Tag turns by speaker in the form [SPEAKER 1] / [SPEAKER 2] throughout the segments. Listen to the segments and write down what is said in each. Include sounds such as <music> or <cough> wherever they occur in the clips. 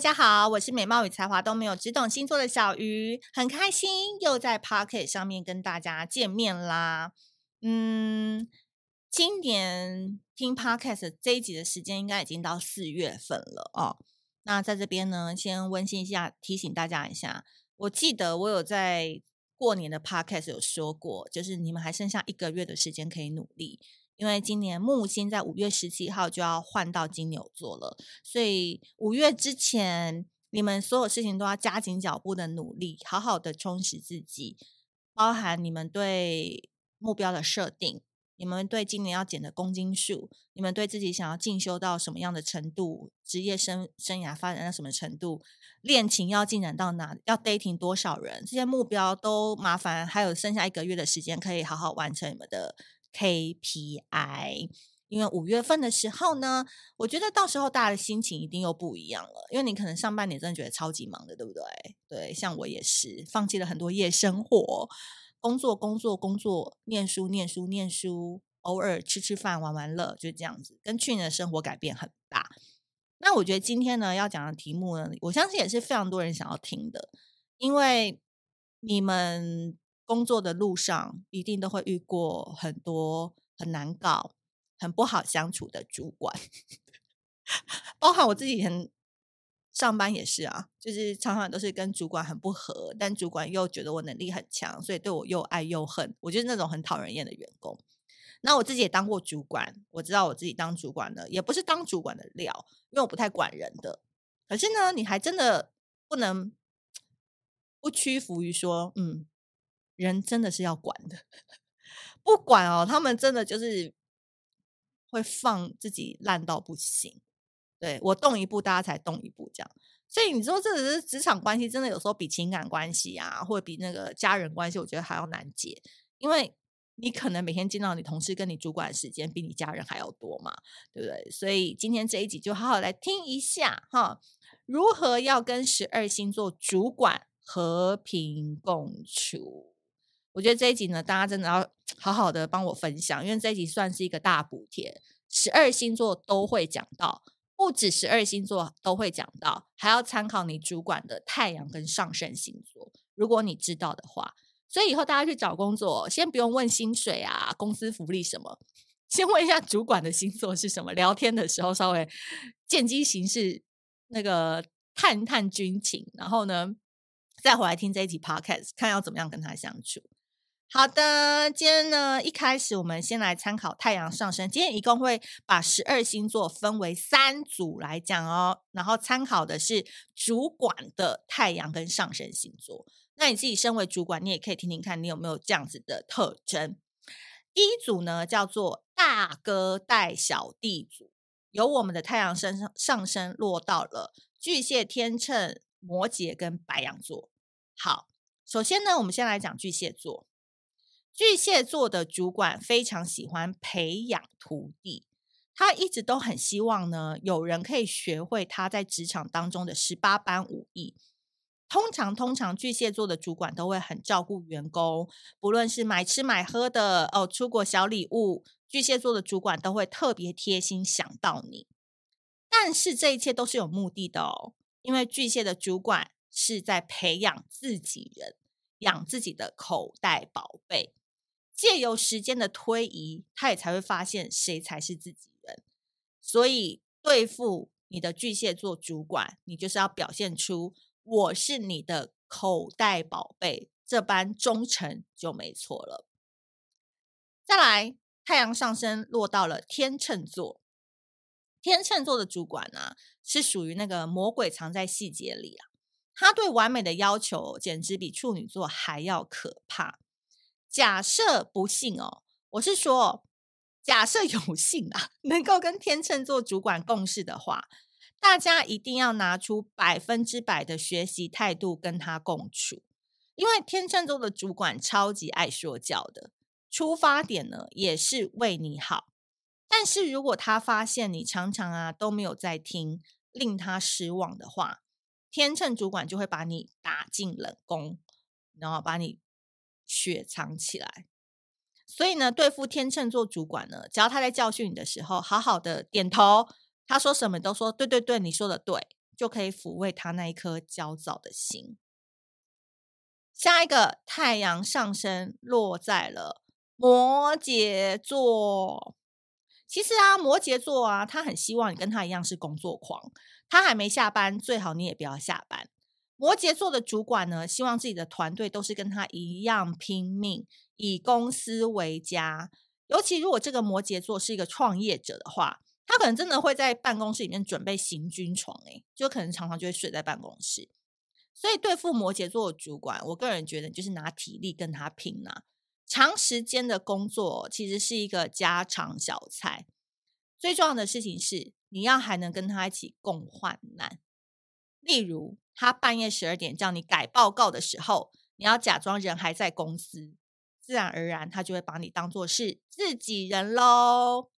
[SPEAKER 1] 大家好，我是美貌与才华都没有，只懂星座的小鱼，很开心又在 Pocket 上面跟大家见面啦。嗯，今年听 Podcast 这一集的时间应该已经到四月份了哦。那在这边呢，先温馨一下，提醒大家一下，我记得我有在过年的 Podcast 有说过，就是你们还剩下一个月的时间可以努力。因为今年木星在五月十七号就要换到金牛座了，所以五月之前，你们所有事情都要加紧脚步的努力，好好的充实自己，包含你们对目标的设定，你们对今年要减的公斤数，你们对自己想要进修到什么样的程度，职业生生涯发展到什么程度，恋情要进展到哪，要 dating 多少人，这些目标都麻烦，还有剩下一个月的时间，可以好好完成你们的。KPI，因为五月份的时候呢，我觉得到时候大家的心情一定又不一样了。因为你可能上半年真的觉得超级忙的，对不对？对，像我也是，放弃了很多夜生活，工作、工作、工作，念书、念书、念书，偶尔吃吃饭、玩玩乐，就这样子。跟去年的生活改变很大。那我觉得今天呢要讲的题目呢，我相信也是非常多人想要听的，因为你们。工作的路上，一定都会遇过很多很难搞、很不好相处的主管，<laughs> 包含我自己以前上班也是啊，就是常常都是跟主管很不合，但主管又觉得我能力很强，所以对我又爱又恨，我就是那种很讨人厌的员工。那我自己也当过主管，我知道我自己当主管的也不是当主管的料，因为我不太管人的。可是呢，你还真的不能 <tsk> 不屈服于说，嗯。人真的是要管的，不管哦，他们真的就是会放自己烂到不行。对，我动一步，大家才动一步，这样。所以你说，这是职场关系，真的有时候比情感关系啊，或者比那个家人关系，我觉得还要难解。因为你可能每天见到你同事跟你主管的时间比你家人还要多嘛，对不对？所以今天这一集就好好来听一下哈，如何要跟十二星座主管和平共处。我觉得这一集呢，大家真的要 <tsk> 好好的帮我分享，因为这一集算是一个大补贴，十二星座都会讲到，不止十二星座都会讲到，还要参考你主管的太阳跟上升星座，如果你知道的话。所以以后大家去找工作，先不用问薪水啊、公司福利什么，先问一下主管的星座是什么，聊天的时候稍微见机行事，那个探探军情，然后呢，再回来听这一集 podcast，看要怎么样跟他相处。好的，今天呢，一开始我们先来参考太阳上升。今天一共会把十二星座分为三组来讲哦，然后参考的是主管的太阳跟上升星座。那你自己身为主管，你也可以听听看你有没有这样子的特征。第一组呢，叫做大哥带小弟组，由我们的太阳升上升落到了巨蟹、天秤、摩羯跟白羊座。好，首先呢，我们先来讲巨蟹座。巨蟹座的主管非常喜欢培养徒弟，他一直都很希望呢，有人可以学会他在职场当中的十八般武艺。通常，通常巨蟹座的主管都会很照顾员工，不论是买吃买喝的哦，出国小礼物，巨蟹座的主管都会特别贴心想到你。但是这一切都是有目的的哦，因为巨蟹的主管是在培养自己人，养自己的口袋宝贝。借由时间的推移，他也才会发现谁才是自己人。所以，对付你的巨蟹座主管，你就是要表现出我是你的口袋宝贝这般忠诚就没错了。再来，太阳上升落到了天秤座，天秤座的主管呢、是属于那个魔鬼藏在细节里啊，他对完美的要求简直比处女座还要可怕。假设不幸哦，我是说，假设有幸啊，能够跟天秤座主管共事的话，大家一定要拿出百分之百的学习态度跟他共处，因为天秤座的主管超级爱说教的，出发点呢也是为你好。但是如果他发现你常常啊都没有在听，令他失望的话，天秤主管就会把你打进冷宫，然后把你雪藏起来。所以呢，对付天秤座主管呢，只要他在教训你的时候，好好的点头，他说什么都说对对对，你说的对，就可以抚慰他那一颗焦躁的心。下一个太阳上升落在了摩羯座，其实啊，摩羯座啊，他很希望你跟他一样是工作狂，他还没下班，最好你也不要下班。摩羯座的主管呢，希望自己的团队都是跟他一样拼命，以公司为家。尤其如果这个摩羯座是一个创业者的话，他可能真的会在办公室里面准备行军床，诶，就可能常常就会睡在办公室。所以对付摩羯座的主管，我个人觉得就是拿体力跟他拼呐。长时间的工作其实是一个家常小菜，最重要的事情是你要还能跟他一起共患难。例如，他半夜十二点叫你改报告的时候，你要假装人还在公司，自然而然他就会把你当做是自己人喽。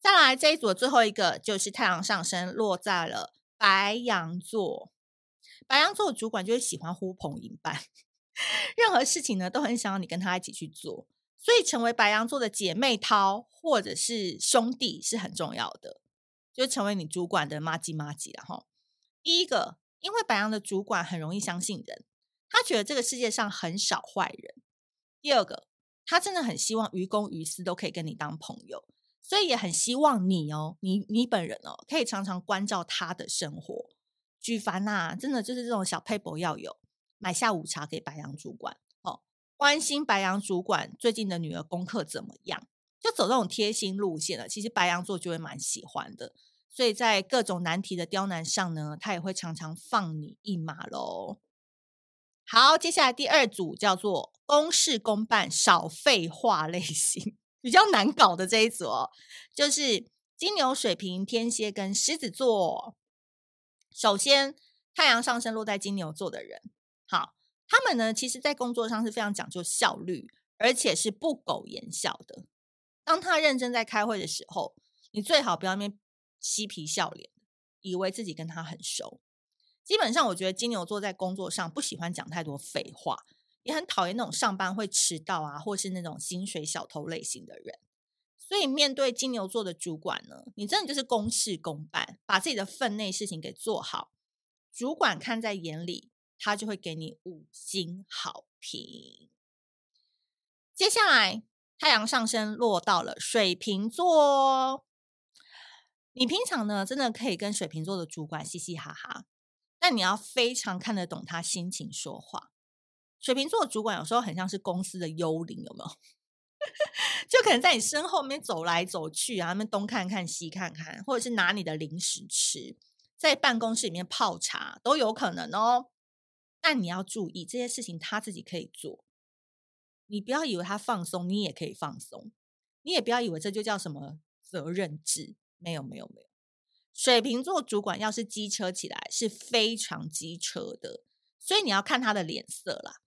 [SPEAKER 1] 再来这一组的最后一个就是太阳上升落在了白羊座，白羊座主管就是喜欢呼朋引伴，<laughs> 任何事情呢都很想要你跟他一起去做，所以成为白羊座的姐妹淘或者是兄弟是很重要的。就成为你主管的妈吉妈吉了哈。第一个，因为白羊的主管很容易相信人，他觉得这个世界上很少坏人。第二个，他真的很希望于公于私都可以跟你当朋友，所以也很希望你哦，你你本人哦，可以常常关照他的生活。举凡呐，真的就是这种小撇步要有，买下午茶给白羊主管哦，关心白羊主管最近的女儿功课怎么样，就走这种贴心路线了。其实白羊座就会蛮喜欢的。所以在各种难题的刁难上呢，他也会常常放你一马喽。好，接下来第二组叫做公事公办、少废话类型，比较难搞的这一组哦，就是金牛、水瓶、天蝎跟狮子座。首先，太阳上升落在金牛座的人，好，他们呢，其实在工作上是非常讲究效率，而且是不苟言笑的。当他认真在开会的时候，你最好不要面。嬉皮笑脸，以为自己跟他很熟。基本上，我觉得金牛座在工作上不喜欢讲太多废话，也很讨厌那种上班会迟到啊，或是那种薪水小偷类型的人。所以，面对金牛座的主管呢，你真的就是公事公办，把自己的分内事情给做好。主管看在眼里，他就会给你五星好评。接下来，太阳上升落到了水瓶座。你平常呢，真的可以跟水瓶座的主管嘻嘻哈哈，但你要非常看得懂他心情说话。水瓶座的主管有时候很像是公司的幽灵，有没有？<laughs> 就可能在你身后面走来走去啊，他们东看看西看看，或者是拿你的零食吃，在办公室里面泡茶都有可能哦。但你要注意这些事情，他自己可以做，你不要以为他放松，你也可以放松，你也不要以为这就叫什么责任制。没有没有没有，水瓶座主管要是机车起来是非常机车的，所以你要看他的脸色啦。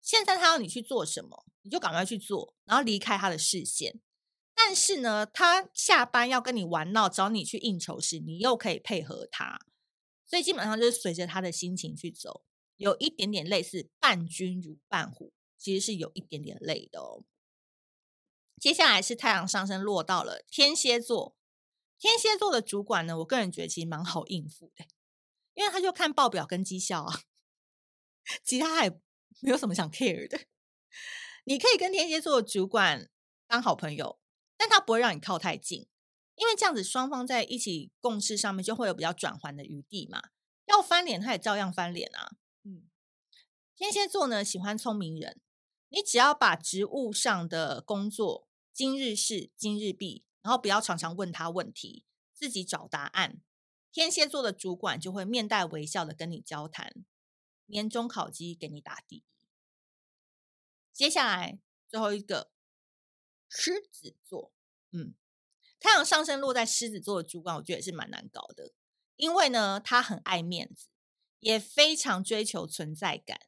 [SPEAKER 1] 现在他要你去做什么，你就赶快去做，然后离开他的视线。但是呢，他下班要跟你玩闹，找你去应酬时，你又可以配合他。所以基本上就是随着他的心情去走，有一点点类似伴君如伴虎，其实是有一点点累的哦。接下来是太阳上升落到了天蝎座。天蝎座的主管呢，我个人觉得其实蛮好应付的，因为他就看报表跟绩效啊，<laughs> 其他还没有什么想 care 的。你可以跟天蝎座的主管当好朋友，但他不会让你靠太近，因为这样子双方在一起共事上面就会有比较转圜的余地嘛。要翻脸他也照样翻脸啊。嗯，天蝎座呢喜欢聪明人，你只要把职务上的工作今日事今日毕。然后不要常常问他问题，自己找答案。天蝎座的主管就会面带微笑的跟你交谈，年终考绩给你打第一。接下来最后一个狮子座。嗯，太阳上升落在狮子座的主管，我觉得也是蛮难搞的，因为呢，他很爱面子，也非常追求存在感。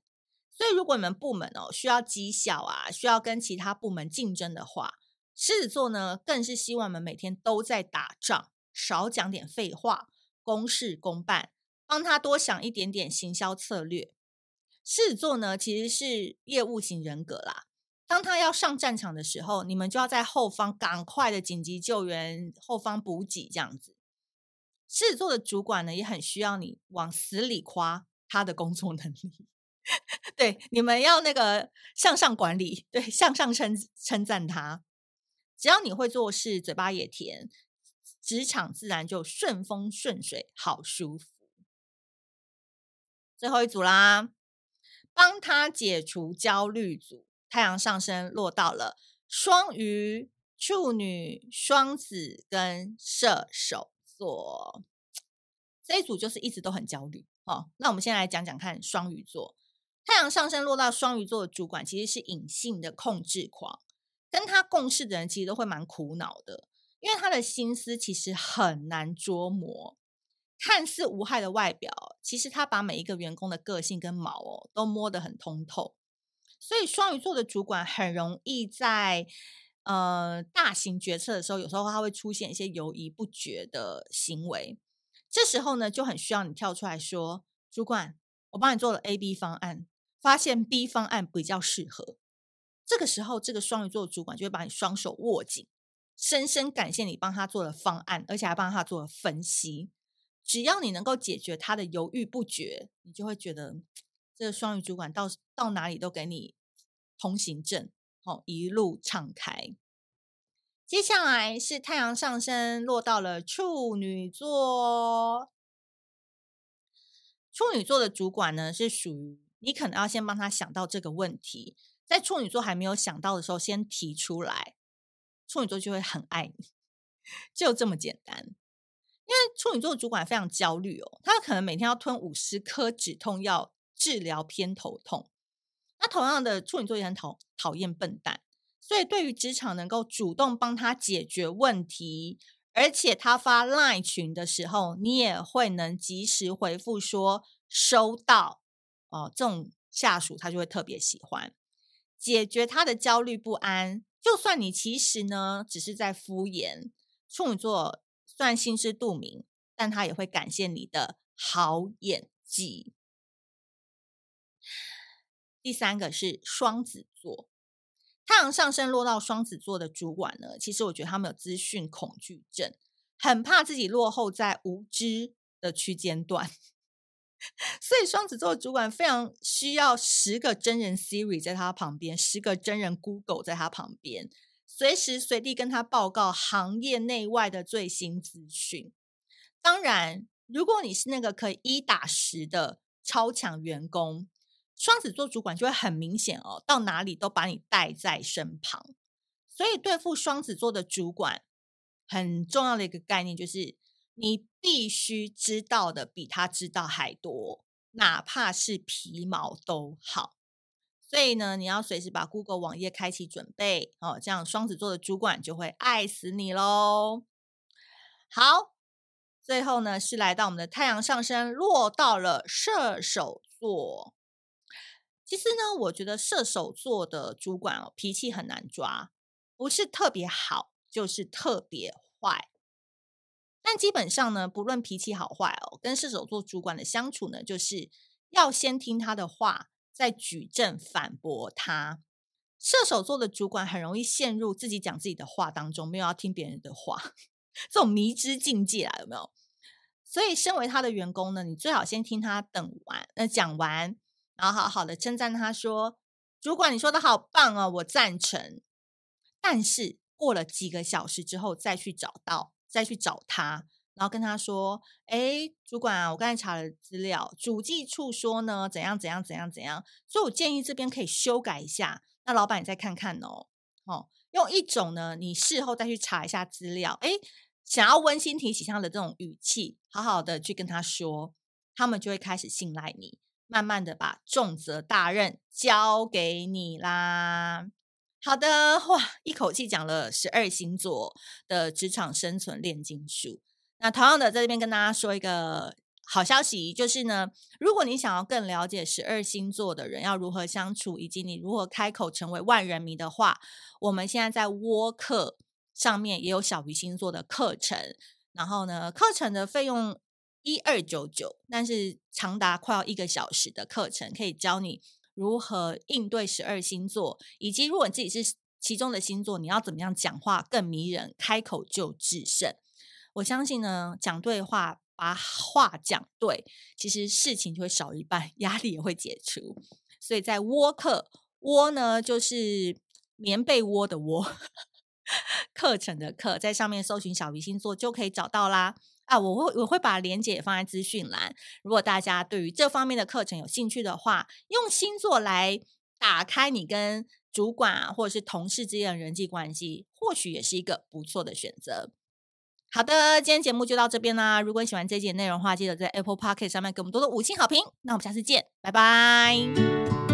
[SPEAKER 1] 所以，如果你们部门哦需要绩效啊，需要跟其他部门竞争的话，狮子座呢更是希望我们每天都在打仗，少讲点废话，公事公办，帮他多想一点点行销策略。狮子座呢其实是业务型人格啦，当他要上战场的时候，你们就要在后方赶快的紧急救援，后方补给这样子。狮子座的主管呢也很需要你往死里夸他的工作能力。<laughs> 对，你们要那个向上管理，对，向上称称赞他。只要你会做事，嘴巴也甜，职场自然就顺风顺水，好舒服。最后一组啦，帮他解除焦虑组，太阳上升落到了双鱼、处女、双子跟射手座。这一组就是一直都很焦虑。哦，那我们先来讲讲看双鱼座。太阳上升落到双鱼座的主管，其实是隐性的控制狂，跟他共事的人其实都会蛮苦恼的，因为他的心思其实很难捉摸。看似无害的外表，其实他把每一个员工的个性跟毛哦都摸得很通透。所以双鱼座的主管很容易在呃大型决策的时候，有时候他会出现一些犹豫不决的行为。这时候呢，就很需要你跳出来说：“主管，我帮你做了 A、B 方案。”发现 B 方案比较适合，这个时候，这个双鱼座主管就会把你双手握紧，深深感谢你帮他做了方案，而且还帮他做了分析。只要你能够解决他的犹豫不决，你就会觉得这个双鱼主管到到哪里都给你通行证，哦，一路畅开。接下来是太阳上升落到了处女座，处女座的主管呢是属于。你可能要先帮他想到这个问题，在处女座还没有想到的时候，先提出来，处女座就会很爱你，就这么简单。因为处女座主管非常焦虑哦，他可能每天要吞五十颗止痛药治疗偏头痛。那同样的，处女座也很讨讨厌笨蛋，所以对于职场能够主动帮他解决问题，而且他发 LINE 群的时候，你也会能及时回复说收到。哦，这种下属他就会特别喜欢解决他的焦虑不安。就算你其实呢只是在敷衍，处女座虽然心知肚明，但他也会感谢你的好演技。第三个是双子座，太阳上升落到双子座的主管呢，其实我觉得他们有资讯恐惧症，很怕自己落后在无知的区间段。所以双子座主管非常需要十个真人 Siri 在他旁边，十个真人 Google 在他旁边，随时随地跟他报告行业内外的最新资讯。当然，如果你是那个可以一打十的超强员工，双子座主管就会很明显哦，到哪里都把你带在身旁。所以对付双子座的主管，很重要的一个概念就是。你必须知道的比他知道还多，哪怕是皮毛都好。所以呢，你要随时把 Google 网页开启准备哦，这样双子座的主管就会爱死你喽。好，最后呢是来到我们的太阳上升落到了射手座。其实呢，我觉得射手座的主管哦，脾气很难抓，不是特别好，就是特别坏。但基本上呢，不论脾气好坏哦，跟射手座主管的相处呢，就是要先听他的话，再举证反驳他。射手座的主管很容易陷入自己讲自己的话当中，没有要听别人的话，<laughs> 这种迷之境界啊，有没有？所以，身为他的员工呢，你最好先听他等完，那、讲完，然后好好的称赞他说：“主管，你说的好棒哦，我赞成。”但是过了几个小时之后，再去找到。再去找他，然后跟他说：“哎，主管啊，我刚才查了资料，主计处说呢，怎样怎样怎样怎样，所以我建议这边可以修改一下。那老板你再看看哦，哦，用一种呢，你事后再去查一下资料，哎，想要温馨提醒他的这种语气，好好的去跟他说，他们就会开始信赖你，慢慢的把重责大任交给你啦。好的，哇，一口气讲了十二星座的职场生存炼金术。那同样的，在这边跟大家说一个好消息，就是呢，如果你想要更了解十二星座的人要如何相处，以及你如何开口成为万人迷的话，我们现在在窝课上面也有小鱼星座的课程。然后呢，课程的费用一二九九，但是长达快要一个小时的课程，可以教你如何应对十二星座，以及如果你自己是其中的星座，你要怎么样讲话更迷人，开口就制胜。我相信呢，讲对话，把话讲对，其实事情就会少一半，<laughs> 压力也会解除。所以在窝课，窝呢就是棉被窝的窝，<laughs> 课程的课，在上面搜寻小鱼星座就可以找到啦。啊，我会我会把链接放在资讯栏，如果大家对于这方面的课程有兴趣的话，用星座来打开你跟主管，或者是同事之间的人际关系，或许也是一个不错的选择。好的，今天节目就到这边啦。如果你喜欢这集内容的话，记得在 Apple Podcast 上面给我们多多五星好评。那我们下次见，拜拜。